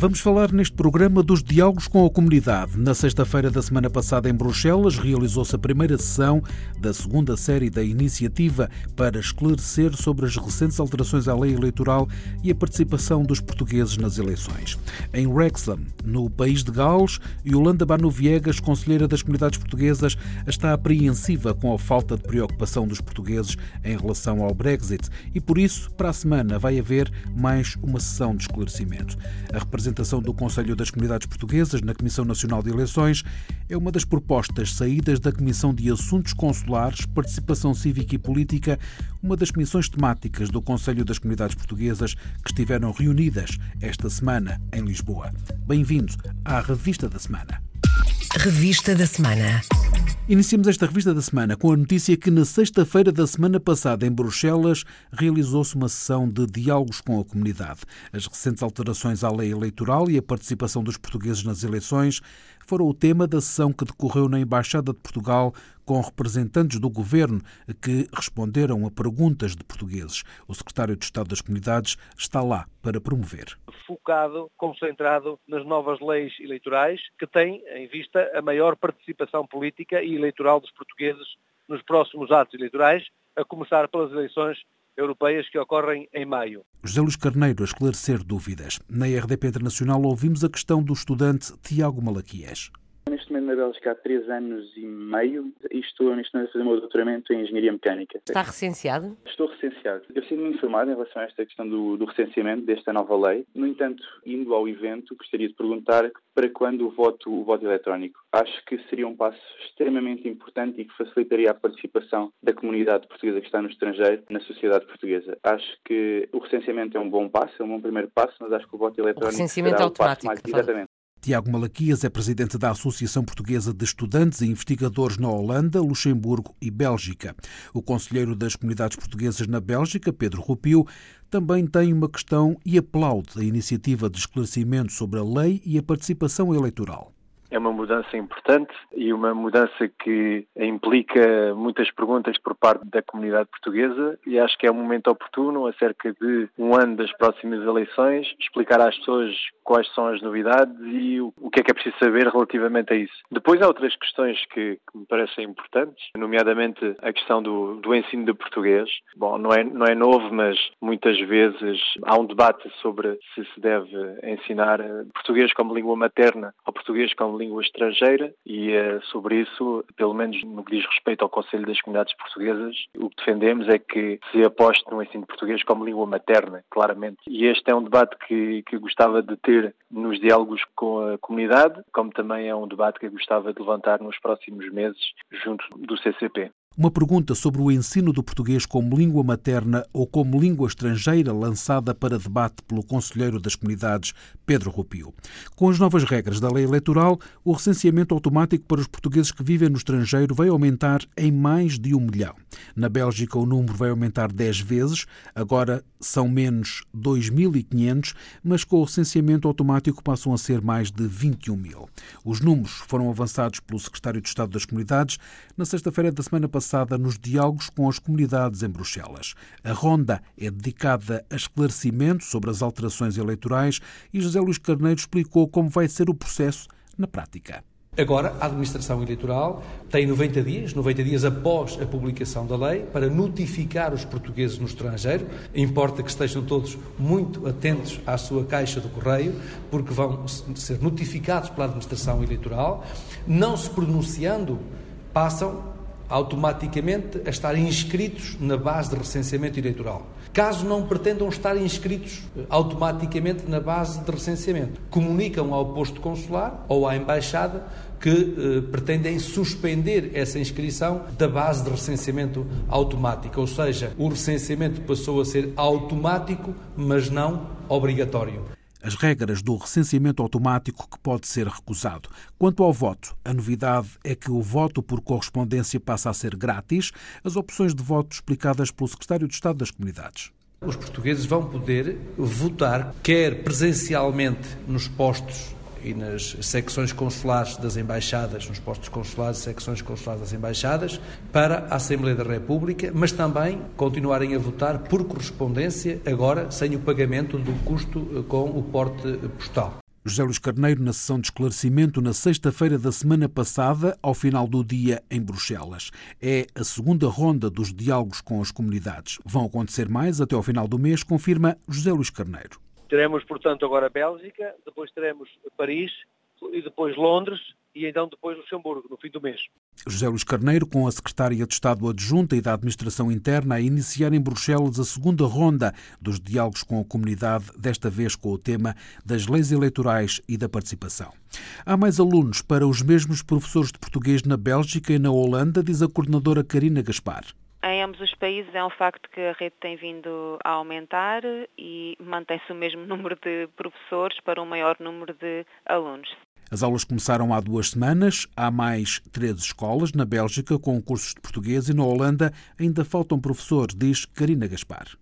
Vamos falar neste programa dos diálogos com a comunidade. Na sexta-feira da semana passada, em Bruxelas, realizou-se a primeira sessão da segunda série da iniciativa para esclarecer sobre as recentes alterações à lei eleitoral e a participação dos portugueses nas eleições. Em Wrexham, no país de Gales, Yolanda Bano Viegas, conselheira das comunidades portuguesas, está apreensiva com a falta de preocupação dos portugueses em relação ao Brexit e, por isso, para a semana vai haver mais uma sessão de esclarecimento. A representação do Conselho das Comunidades Portuguesas na Comissão Nacional de Eleições é uma das propostas saídas da Comissão de Assuntos Consulares, Participação Cívica e Política, uma das comissões temáticas do Conselho das Comunidades Portuguesas que estiveram reunidas esta semana em Lisboa. Bem-vindo à Revista da Semana. Revista da Semana. Iniciamos esta revista da semana com a notícia que na sexta-feira da semana passada em Bruxelas realizou-se uma sessão de diálogos com a comunidade. As recentes alterações à lei eleitoral e a participação dos portugueses nas eleições foram o tema da sessão que decorreu na Embaixada de Portugal com representantes do governo que responderam a perguntas de portugueses. O secretário de Estado das Comunidades está lá para promover. Focado, concentrado nas novas leis eleitorais que têm em vista a maior participação política e eleitoral dos portugueses nos próximos atos eleitorais, a começar pelas eleições europeias que ocorrem em maio. José Luís Carneiro a esclarecer dúvidas. Na RDP Internacional ouvimos a questão do estudante Tiago Malaquias. Neste momento na Bélgica há três anos e meio e estou neste momento a fazer o meu doutoramento em Engenharia Mecânica. Está recenseado? Estou recenseado. Eu sinto-me informado em relação a esta questão do, do, recenseamento desta nova lei. No entanto, indo ao evento, gostaria de perguntar para quando o voto, o voto eletrónico. Acho que seria um passo extremamente importante e que facilitaria a participação da comunidade portuguesa que está no estrangeiro na sociedade portuguesa. Acho que o recenseamento é um bom passo, é um bom primeiro passo, mas acho que o voto eletrónico o recenseamento será automático, o passo mais... Exatamente. Tiago Malaquias é presidente da Associação Portuguesa de Estudantes e Investigadores na Holanda, Luxemburgo e Bélgica. O conselheiro das comunidades portuguesas na Bélgica, Pedro Rupio, também tem uma questão e aplaude a iniciativa de esclarecimento sobre a lei e a participação eleitoral. É uma mudança importante e uma mudança que implica muitas perguntas por parte da comunidade portuguesa e acho que é um momento oportuno, há cerca de um ano das próximas eleições, explicar às pessoas quais são as novidades e o que é que é preciso saber relativamente a isso. Depois há outras questões que, me parecem importantes, nomeadamente a questão do, do ensino de português. Bom, não é, não é novo, mas muitas vezes há um debate sobre se se deve ensinar português como língua materna ou português como língua estrangeira e uh, sobre isso, pelo menos no que diz respeito ao Conselho das Comunidades Portuguesas, o que defendemos é que se aposte no ensino português como língua materna, claramente. E este é um debate que, que gostava de ter nos diálogos com a comunidade, como também é um debate que gostava de levantar nos próximos meses junto do CCP. Uma pergunta sobre o ensino do português como língua materna ou como língua estrangeira lançada para debate pelo Conselheiro das Comunidades, Pedro Rupio. Com as novas regras da lei eleitoral, o recenseamento automático para os portugueses que vivem no estrangeiro vai aumentar em mais de um milhão. Na Bélgica, o número vai aumentar 10 vezes, agora são menos 2.500, mas com o recenseamento automático passam a ser mais de 21 mil. Os números foram avançados pelo Secretário de Estado das Comunidades na sexta-feira da semana passada passada nos diálogos com as comunidades em Bruxelas. A ronda é dedicada a esclarecimento sobre as alterações eleitorais e José Luís Carneiro explicou como vai ser o processo na prática. Agora, a Administração Eleitoral tem 90 dias, 90 dias após a publicação da lei, para notificar os portugueses no estrangeiro. Importa que estejam todos muito atentos à sua caixa do correio, porque vão ser notificados pela Administração Eleitoral. Não se pronunciando, passam automaticamente a estar inscritos na base de recenseamento eleitoral. Caso não pretendam estar inscritos eh, automaticamente na base de recenseamento, comunicam ao posto consular ou à embaixada que eh, pretendem suspender essa inscrição da base de recenseamento automático, ou seja, o recenseamento passou a ser automático, mas não obrigatório as regras do recenseamento automático que pode ser recusado. Quanto ao voto, a novidade é que o voto por correspondência passa a ser grátis, as opções de voto explicadas pelo Secretário de Estado das Comunidades. Os portugueses vão poder votar, quer presencialmente nos postos e nas secções consulares das embaixadas, nos postos consulares e secções consulares das embaixadas, para a Assembleia da República, mas também continuarem a votar por correspondência, agora sem o pagamento do custo eh, com o porte postal. José Luís Carneiro, na sessão de esclarecimento na sexta-feira da semana passada, ao final do dia em Bruxelas. É a segunda ronda dos diálogos com as comunidades. Vão acontecer mais até ao final do mês, confirma José Luís Carneiro. Teremos, portanto, agora Bélgica, depois teremos Paris e depois Londres e então depois Luxemburgo, no fim do mês. José Luís Carneiro, com a Secretária de Estado Adjunta e da Administração Interna, a iniciar em Bruxelas a segunda ronda dos diálogos com a comunidade, desta vez com o tema das leis eleitorais e da participação. Há mais alunos para os mesmos professores de português na Bélgica e na Holanda, diz a coordenadora Karina Gaspar. Em ambos os países é um facto que a rede tem vindo a aumentar e mantém-se o mesmo número de professores para um maior número de alunos. As aulas começaram há duas semanas. Há mais 13 escolas na Bélgica com cursos de português e na Holanda ainda faltam professores, diz Karina Gaspar.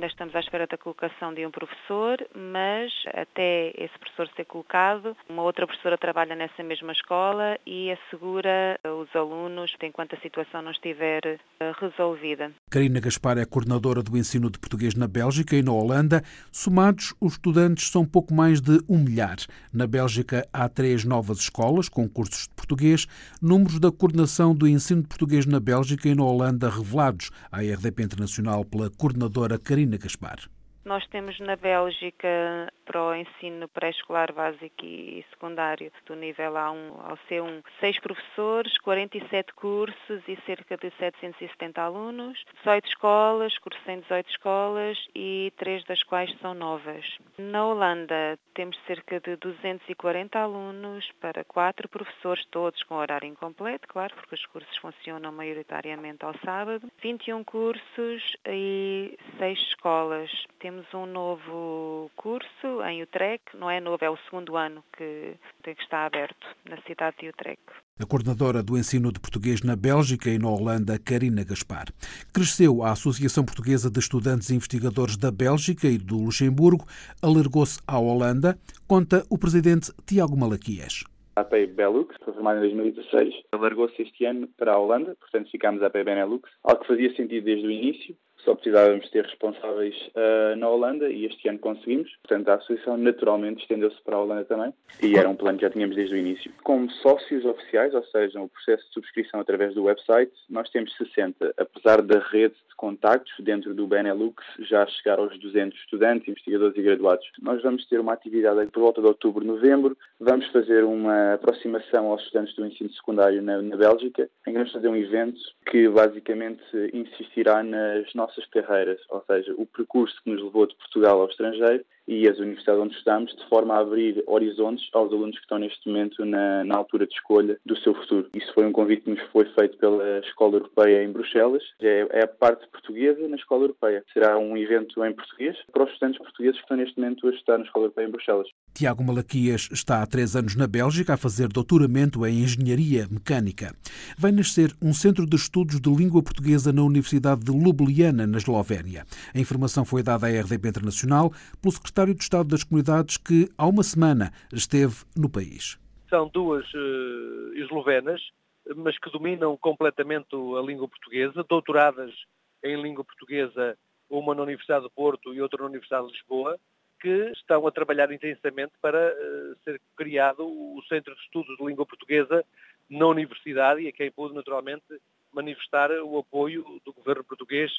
Ainda estamos à espera da colocação de um professor, mas até esse professor ser colocado, uma outra professora trabalha nessa mesma escola e assegura os alunos enquanto a situação não estiver eh, resolvida. Karina Gaspar é coordenadora do ensino de português na Bélgica e na Holanda. Somados, os estudantes são pouco mais de um milhar. Na Bélgica há três novas escolas com cursos de português. Números da coordenação do ensino de português na Bélgica e na Holanda revelados à RDP Internacional pela coordenadora Karina Gaspar. Nós temos na Bélgica para o ensino pré-escolar básico e secundário do nível A1 ao C1 seis professores, 47 cursos e cerca de 770 alunos, 18 escolas, cursos em 18 escolas e três das quais são novas. Na Holanda temos cerca de 240 alunos para quatro professores, todos com horário incompleto, claro, porque os cursos funcionam maioritariamente ao sábado, 21 cursos e seis escolas. Temos temos um novo curso em Utrecht, não é novo, é o segundo ano que, que está aberto na cidade de Utrecht. A coordenadora do ensino de português na Bélgica e na Holanda, Karina Gaspar. Cresceu a Associação Portuguesa de Estudantes e Investigadores da Bélgica e do Luxemburgo, alargou-se à Holanda, conta o presidente Tiago Malaquias. A API Belux, foi formada em 2016, alargou-se este ano para a Holanda, portanto ficámos a API Benelux, algo que fazia sentido desde o início, só precisávamos ter responsáveis uh, na Holanda e este ano conseguimos. Portanto, a associação naturalmente estendeu-se para a Holanda também e era um plano que já tínhamos desde o início. Como sócios oficiais, ou seja, o processo de subscrição através do website, nós temos 60. Apesar da rede de contactos dentro do Benelux já chegar aos 200 estudantes, investigadores e graduados. Nós vamos ter uma atividade por volta de outubro, novembro. Vamos fazer uma aproximação aos estudantes do ensino secundário na, na Bélgica, em que vamos fazer um evento que basicamente insistirá nas nossas nossas carreiras, ou seja, o percurso que nos levou de Portugal ao estrangeiro e as universidades onde estamos, de forma a abrir horizontes aos alunos que estão neste momento na, na, altura de escolha do seu futuro. Isso foi um convite que nos foi feito pela Escola Europeia em Bruxelas. É, é a parte portuguesa na Escola Europeia. Será um evento em português para os estudantes portugueses que estão neste momento a estudar na Escola Europeia em Bruxelas. Tiago Malaquias está há três anos na Bélgica a fazer doutoramento em Engenharia Mecânica. Vai nascer um centro de estudos de língua portuguesa na Universidade de Ljubljana, na Eslovénia. A informação foi dada à RDP Internacional pelo secretário de Estado das Comunidades que, há uma semana, esteve no país. São duas uh, eslovenas, mas que dominam completamente a língua portuguesa, doutoradas em língua portuguesa, uma na Universidade de Porto e outra na Universidade de Lisboa, que estão a trabalhar intensamente para uh, ser criado o Centro de Estudos de Língua Portuguesa na Universidade e a quem pude naturalmente manifestar o apoio do governo português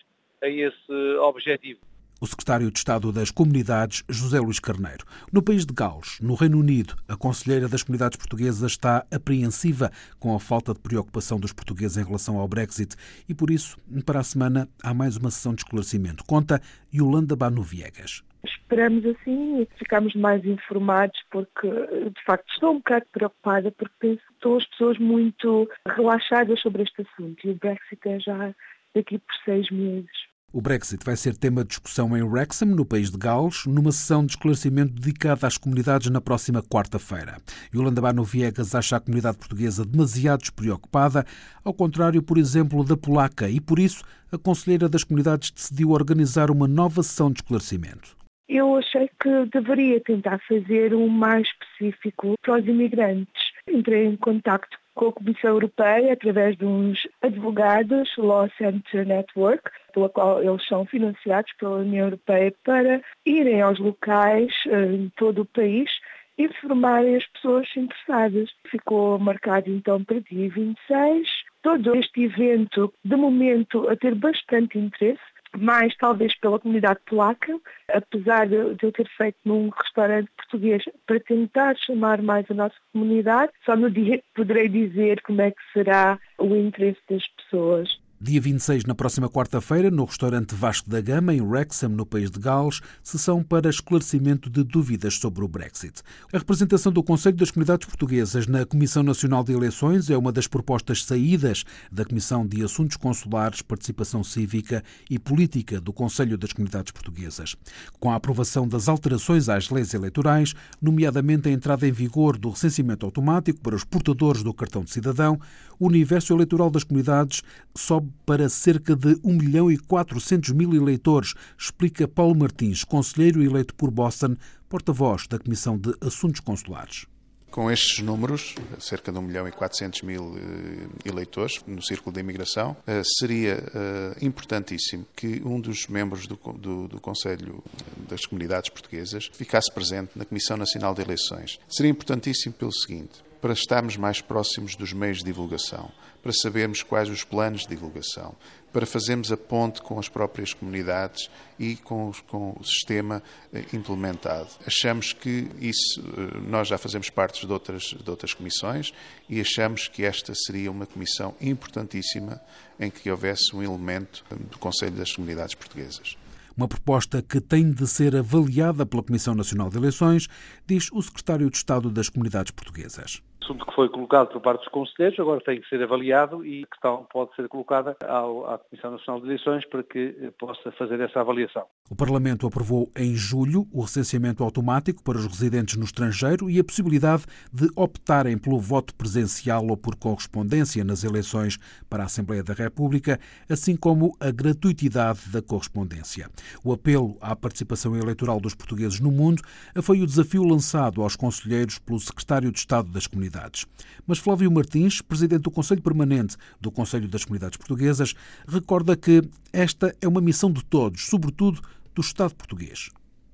a esse objetivo. O secretário de Estado das Comunidades, José Luís Carneiro. No país de Gales, no Reino Unido, a conselheira das comunidades portuguesas está apreensiva com a falta de preocupação dos portugueses em relação ao Brexit e, por isso, para a semana há mais uma sessão de esclarecimento. Conta Yolanda Banu Viegas. Esperamos assim e ficamos mais informados porque, de facto, estou um bocado preocupada porque penso que estão as pessoas muito relaxadas sobre este assunto e o Brexit é já daqui por seis meses. O Brexit vai ser tema de discussão em Wrexham, no país de Gales, numa sessão de esclarecimento dedicada às comunidades na próxima quarta-feira. Yolanda Bano Viegas acha a comunidade portuguesa demasiado despreocupada, ao contrário, por exemplo, da polaca, e por isso a Conselheira das Comunidades decidiu organizar uma nova sessão de esclarecimento. Eu achei que deveria tentar fazer um mais específico para os imigrantes. Entrei em contato com a Comissão Europeia através de uns advogados, Law Center Network, pela qual eles são financiados pela União Europeia para irem aos locais eh, em todo o país e formarem as pessoas interessadas. Ficou marcado então para dia 26. Todo este evento, de momento, a ter bastante interesse mais talvez pela comunidade polaca, apesar de, eu ter feito num restaurante português para tentar chamar mais a nossa comunidade, só no dia poderei dizer como é que será o interesse das pessoas. Dia 26, na próxima quarta-feira, no restaurante Vasco da Gama, em Wrexham, no país de Gales, sessão para esclarecimento de dúvidas sobre o Brexit. A representação do Conselho das Comunidades Portuguesas na Comissão Nacional de Eleições é uma das propostas saídas da Comissão de Assuntos Consulares, Participação Cívica e Política do Conselho das Comunidades Portuguesas. Com a aprovação das alterações às leis eleitorais, nomeadamente a entrada em vigor do recenseamento automático para os portadores do cartão de cidadão, o universo eleitoral das comunidades sobe para cerca de 1 milhão e 400 mil eleitores, explica Paulo Martins, conselheiro eleito por Boston, porta-voz da Comissão de Assuntos Consulares. Com estes números, cerca de 1 milhão e 400 mil eh, eleitores no círculo da imigração, eh, seria eh, importantíssimo que um dos membros do, do, do, Conselho das Comunidades Portuguesas ficasse presente na Comissão Nacional de Eleições. Seria importantíssimo pelo seguinte: para estarmos mais próximos dos meios de divulgação, para sabermos quais os planos de divulgação, para fazermos a ponte com as próprias comunidades e com, com o sistema eh, implementado. Achamos que isso, eh, nós já fazemos parte de outras, de outras comissões e achamos que esta seria uma comissão importantíssima em que houvesse um elemento eh, do Conselho das Comunidades Portuguesas. Uma proposta que tem de ser avaliada pela Comissão Nacional de Eleições, diz o secretário de Estado das Comunidades Portuguesas assunto que foi colocado por parte dos conselheiros, agora tem que ser avaliado e questão pode ser colocada à Comissão Nacional de Eleições para que eh, possa fazer essa avaliação. O Parlamento aprovou em julho o recenseamento automático para os residentes no estrangeiro e a possibilidade de optarem pelo voto presencial ou por correspondência nas eleições para a Assembleia da República, assim como a gratuitidade da correspondência. O apelo à participação eleitoral dos portugueses no mundo foi o desafio lançado aos conselheiros pelo secretário de Estado das Comunidades comunidades. Mas Flávio Martins, presidente do Conselho Permanente do Conselho das Comunidades Portuguesas, recorda que esta é uma missão de todos, sobretudo do Estado português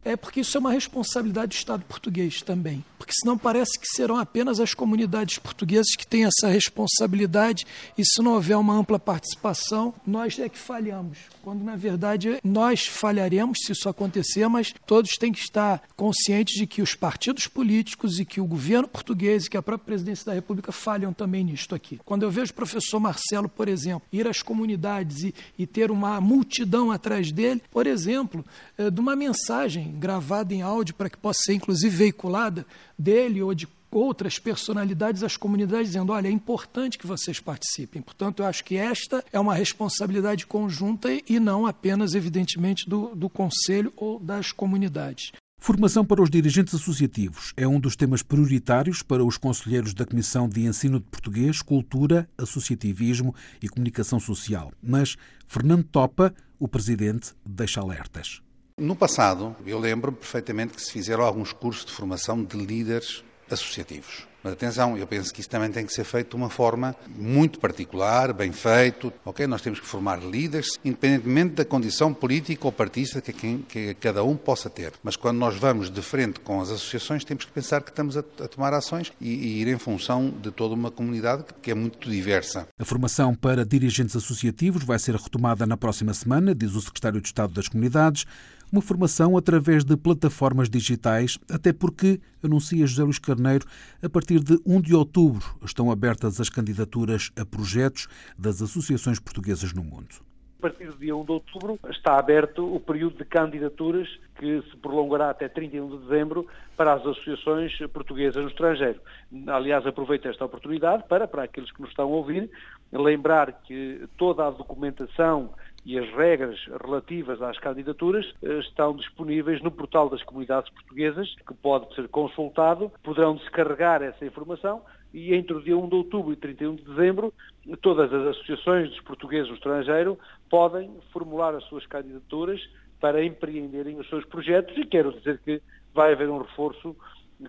é porque isso é uma responsabilidade do Estado português também. Porque senão parece que serão apenas as comunidades portuguesas que têm essa responsabilidade e se não houver uma ampla participação, nós é que falhamos. Quando na verdade nós falharemos se isso acontecer, mas todos têm que estar conscientes de que os partidos políticos e que o governo português e que a própria presidência da República falham também nisto aqui. Quando eu vejo o professor Marcelo, por exemplo, ir às comunidades e, e ter uma multidão atrás dele, por exemplo, é, de uma mensagem gravada em áudio para que possa ser inclusive veiculada dele ou de outras personalidades às comunidades dizendo, olha, é importante que vocês participem. Portanto, eu acho que esta é uma responsabilidade conjunta e não apenas, evidentemente, do, do Conselho ou das comunidades. Formação para os dirigentes associativos é um dos temas prioritários para os conselheiros da Comissão de Ensino de Português, Cultura, Associativismo e Comunicação Social. Mas Fernando Topa, o presidente, deixa alertas. No passado, eu lembro perfeitamente que se fizeram alguns cursos de formação de líderes associativos. Mas atenção, eu penso que isso também tem que ser feito de uma forma muito particular, bem feito. Ok, nós temos que formar líderes, independentemente da condição política ou partista que, que cada um possa ter. Mas quando nós vamos de frente com as associações, temos que pensar que estamos a, a tomar ações e, e ir em função de toda uma comunidade que é muito diversa. A formação para dirigentes associativos vai ser retomada na próxima semana, diz o secretário de Estado das Comunidades uma formação através de plataformas digitais, até porque, anuncia José Luís Carneiro, a partir de 1 de outubro estão abertas as candidaturas a projetos das associações portuguesas no mundo. A partir do dia 1 de outubro está aberto o período de candidaturas que se prolongará até 31 de dezembro para as associações portuguesas no estrangeiro. Aliás, aproveito esta oportunidade para, para aqueles que nos estão a ouvir, lembrar que toda a documentação e as regras relativas às candidaturas eh, estão disponíveis no portal das comunidades portuguesas, que pode ser consultado. Poderão descarregar essa informação e entre o dia 1 de outubro e 31 de dezembro, todas as associações dos portugueses no estrangeiro podem formular as suas candidaturas para empreenderem os seus projetos e quero dizer que vai haver um reforço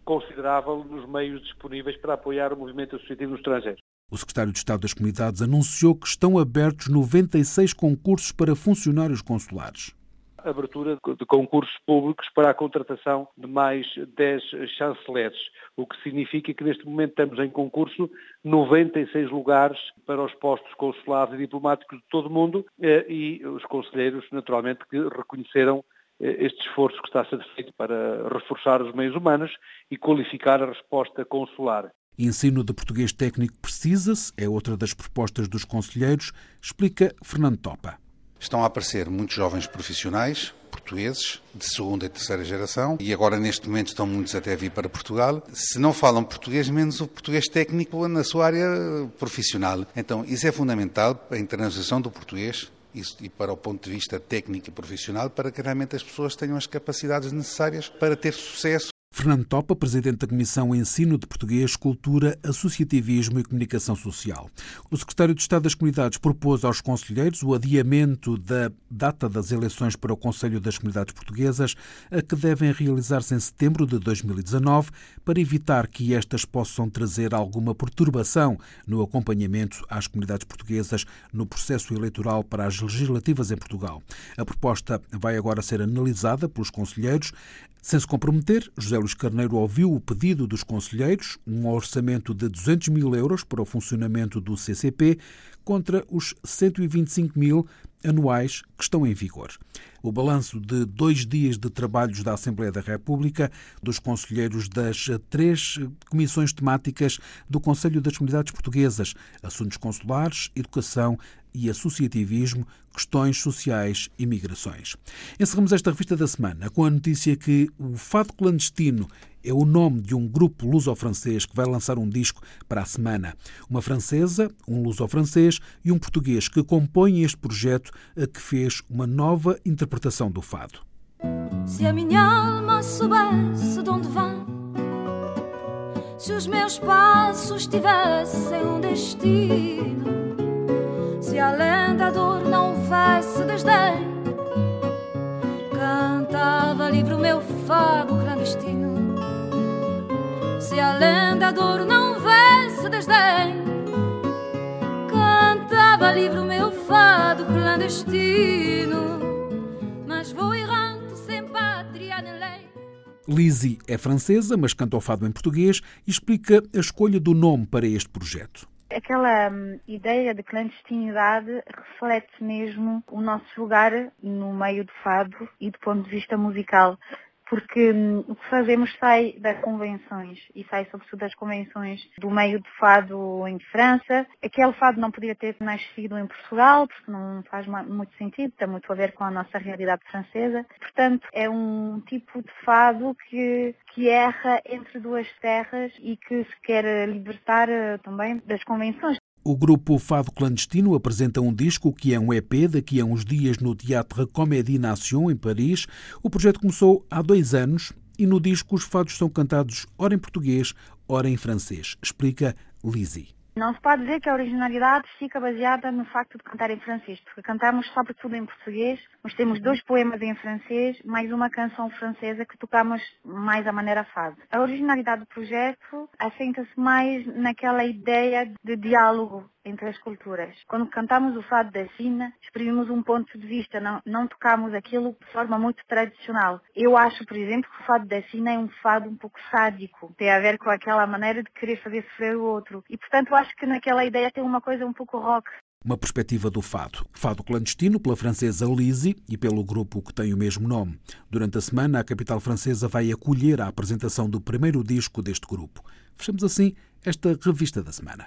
considerável nos meios disponíveis para apoiar o movimento associativo no estrangeiro. O secretário de Estado das Comunidades anunciou que estão abertos 96 concursos para funcionários consulares abertura de concursos públicos para a contratação de mais 10 chanceleres, o que significa que neste momento temos em concurso 96 lugares para os postos consulares e diplomáticos de todo o mundo eh, e os conselheiros, naturalmente, que reconheceram eh, este esforço que está a ser feito para reforçar os meios humanos e qualificar a resposta consular. Ensino de português técnico precisa-se, é outra das propostas dos conselheiros, explica Fernando Topa. Estão a aparecer muitos jovens profissionais portugueses de segunda e terceira geração e agora neste momento estão muitos até a vir para Portugal. Se não falam português, menos o português técnico na sua área profissional. Então isso é fundamental para a internalização do português e para o ponto de vista técnico e profissional, para que realmente as pessoas tenham as capacidades necessárias para ter sucesso Fernando Topa, presidente da Comissão Ensino de Português, Cultura, Associativismo e Comunicação Social. O secretário de Estado das Comunidades propôs aos conselheiros o adiamento da data das eleições para o Conselho das Comunidades Portuguesas, a que devem realizar-se em setembro de 2019, para evitar que estas possam trazer alguma perturbação no acompanhamento às comunidades portuguesas no processo eleitoral para as legislativas em Portugal. A proposta vai agora ser analisada pelos conselheiros. Sem se comprometer, José Luís Carneiro ouviu o pedido dos conselheiros, um orçamento de 200 mil euros para o funcionamento do CCP, contra os 125 mil anuais que estão em vigor. O balanço de dois dias de trabalhos da Assembleia da República, dos conselheiros das três comissões temáticas do Conselho das Comunidades Portuguesas, Assuntos Consulares, Educação e Associativismo, Questões Sociais e Migrações. Encerramos esta revista da semana com a notícia que o Fado Clandestino é o nome de um grupo luso-francês que vai lançar um disco para a semana. Uma francesa, um luso-francês e um português que compõem este projeto a que fez uma nova interpretação do fado. Se a minha alma soubesse de onde vem, se os meus passos tivessem um destino, se além da dor não houvesse desdém, cantava livre o meu fado clandestino se além da dor não houvesse desdém, cantava livre o meu fado clandestino. Mas vou errante sem pátria nem lei. Lizzie é francesa, mas canta o fado em português e explica a escolha do nome para este projeto. Aquela hum, ideia de clandestinidade reflete mesmo o nosso lugar no meio do fado e do ponto de vista musical porque hum, o que fazemos sai das convenções e sai sobretudo das convenções do meio de fado em França. Aquele fado não podia ter nascido em Portugal, porque não faz muito sentido, tem muito a ver com a nossa realidade francesa. Portanto, é um tipo de fado que, que erra entre duas terras e que se quer libertar eh, também das convenções. O grupo Fado Clandestino apresenta um disco que é um EP daqui a uns dias no Teatro Comédie Nation, em Paris. O projeto começou há dois anos e no disco os fados são cantados ora em português, ora em francês, explica Lizzie. Não se pode dizer que a originalidade fica baseada no facto de cantar em francês, porque cantamos sobretudo em português, mas temos dois poemas em francês, mais uma canção francesa que tocamos mais à maneira fado. A originalidade do projeto assenta-se mais naquela ideia de diálogo entre as culturas. Quando cantamos o fado da China, exprimimos um ponto de vista, não, não tocamos aquilo de forma muito tradicional. Eu acho, por exemplo, que o fado da China é um fado um pouco sádico. Tem a ver com aquela maneira de querer fazer sofrer o outro. E, portanto, acho que naquela ideia tem uma coisa um pouco rock. Uma perspectiva do fado. Fado clandestino pela francesa Lizzie e pelo grupo que tem o mesmo nome. Durante a semana, a capital francesa vai acolher a apresentação do primeiro disco deste grupo. Fechamos assim esta revista da semana.